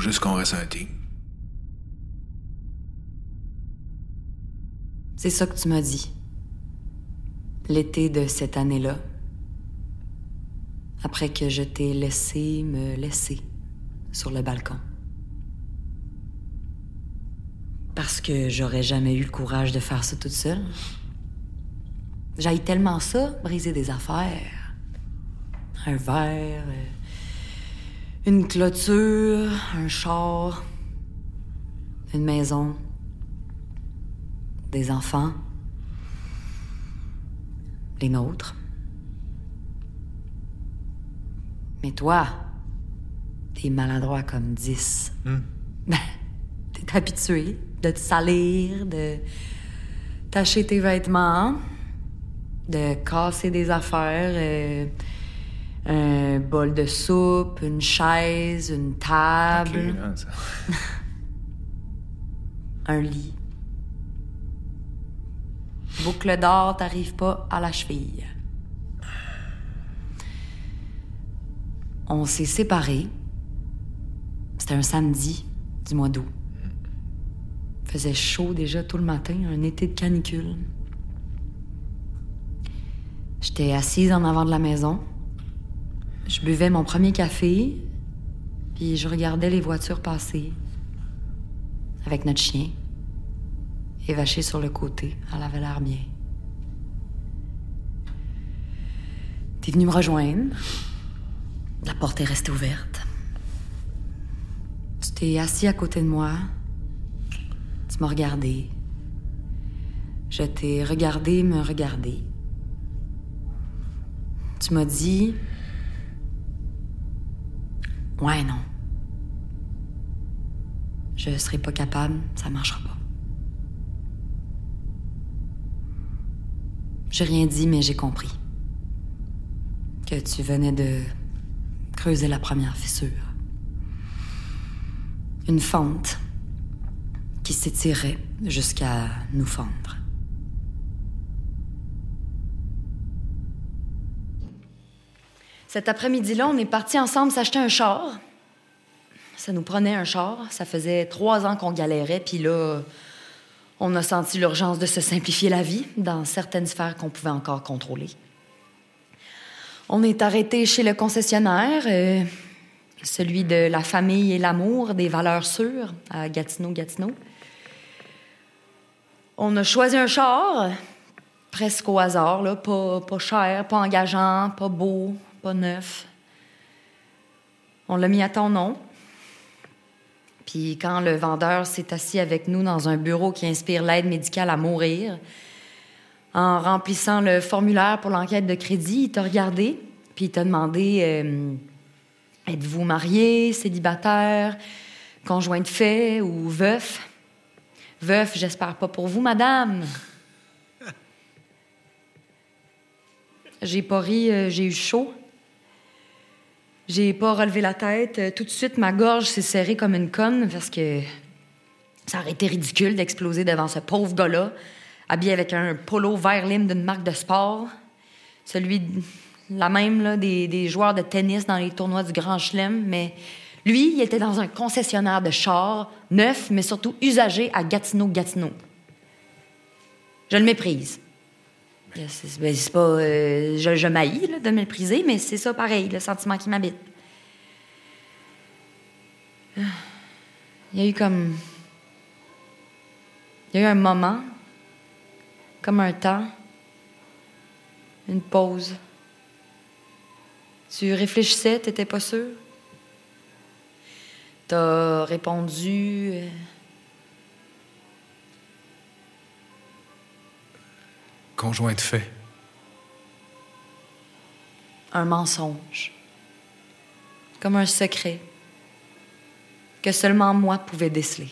juste qu'on. C'est ça que tu m'as dit. L'été de cette année-là. Après que je t'ai laissé me laisser sur le balcon. Parce que j'aurais jamais eu le courage de faire ça toute seule. J'aille tellement ça, briser des affaires. Un verre, euh, une clôture, un char, une maison, des enfants, les nôtres. Mais toi, t'es maladroit comme dix. Ben, t'es habitué de te salir, de tacher tes vêtements, de casser des affaires, euh, bol de soupe, une chaise, une table, Ok, ça- un lit. Boucle d'or, t'arrives pas à la cheville. On s'est séparés. C'était un samedi du mois d'août. Faisait chaud déjà tout le matin, un été de canicule. J'étais assise en avant de la maison. Je buvais mon premier café, puis je regardais les voitures passer avec notre chien, évaché sur le côté. Elle avait l'air bien. T'es venu me rejoindre. La porte est restée ouverte. Tu t'es assis à côté de moi. Tu m'as regardé. Je t'ai regardé me regarder. Tu m'as dit. Ouais, non. Je serai pas capable, ça marchera pas. J'ai rien dit, mais j'ai compris. Que tu venais de creuser la première fissure. Une fente qui s'étirait jusqu'à nous fendre. Cet après-midi-là, on est partis ensemble s'acheter un char. Ça nous prenait un char. Ça faisait trois ans qu'on galérait, puis là, on a senti l'urgence de se simplifier la vie dans certaines sphères qu'on pouvait encore contrôler. On est arrêté chez le concessionnaire, euh, celui de la famille et l'amour, des valeurs sûres, à Gatineau-Gatineau. On a choisi un char, presque au hasard, là, pas, pas cher, pas engageant, pas beau, pas neuf. On l'a mis à ton nom. Puis quand le vendeur s'est assis avec nous dans un bureau qui inspire l'aide médicale à mourir, en remplissant le formulaire pour l'enquête de crédit, il t'a regardé, puis il t'a demandé euh, Êtes-vous marié, célibataire, conjoint de fait ou veuf? Veuf, j'espère pas pour vous, madame. J'ai pas ri, euh, j'ai eu chaud. J'ai pas relevé la tête. Euh, Tout de suite, ma gorge s'est serrée comme une conne parce que ça aurait été ridicule d'exploser devant ce pauvre gars-là, habillé avec un polo vert lime d'une marque de sport. Celui, la même, là, des, des joueurs de tennis dans les tournois du Grand Chelem. Mais lui, il était dans un concessionnaire de chars, neuf, mais surtout usagé à Gatineau-Gatineau. Je le méprise. Ben, pas. euh, je je là, de mépriser, mais c'est ça pareil, le sentiment qui m'habite. Il y a eu comme. Il y a eu un moment, comme un temps, une pause. Tu réfléchissais, t'étais pas sûr? T'as répondu. euh, Conjoint de fait. un mensonge, comme un secret que seulement moi pouvais déceler.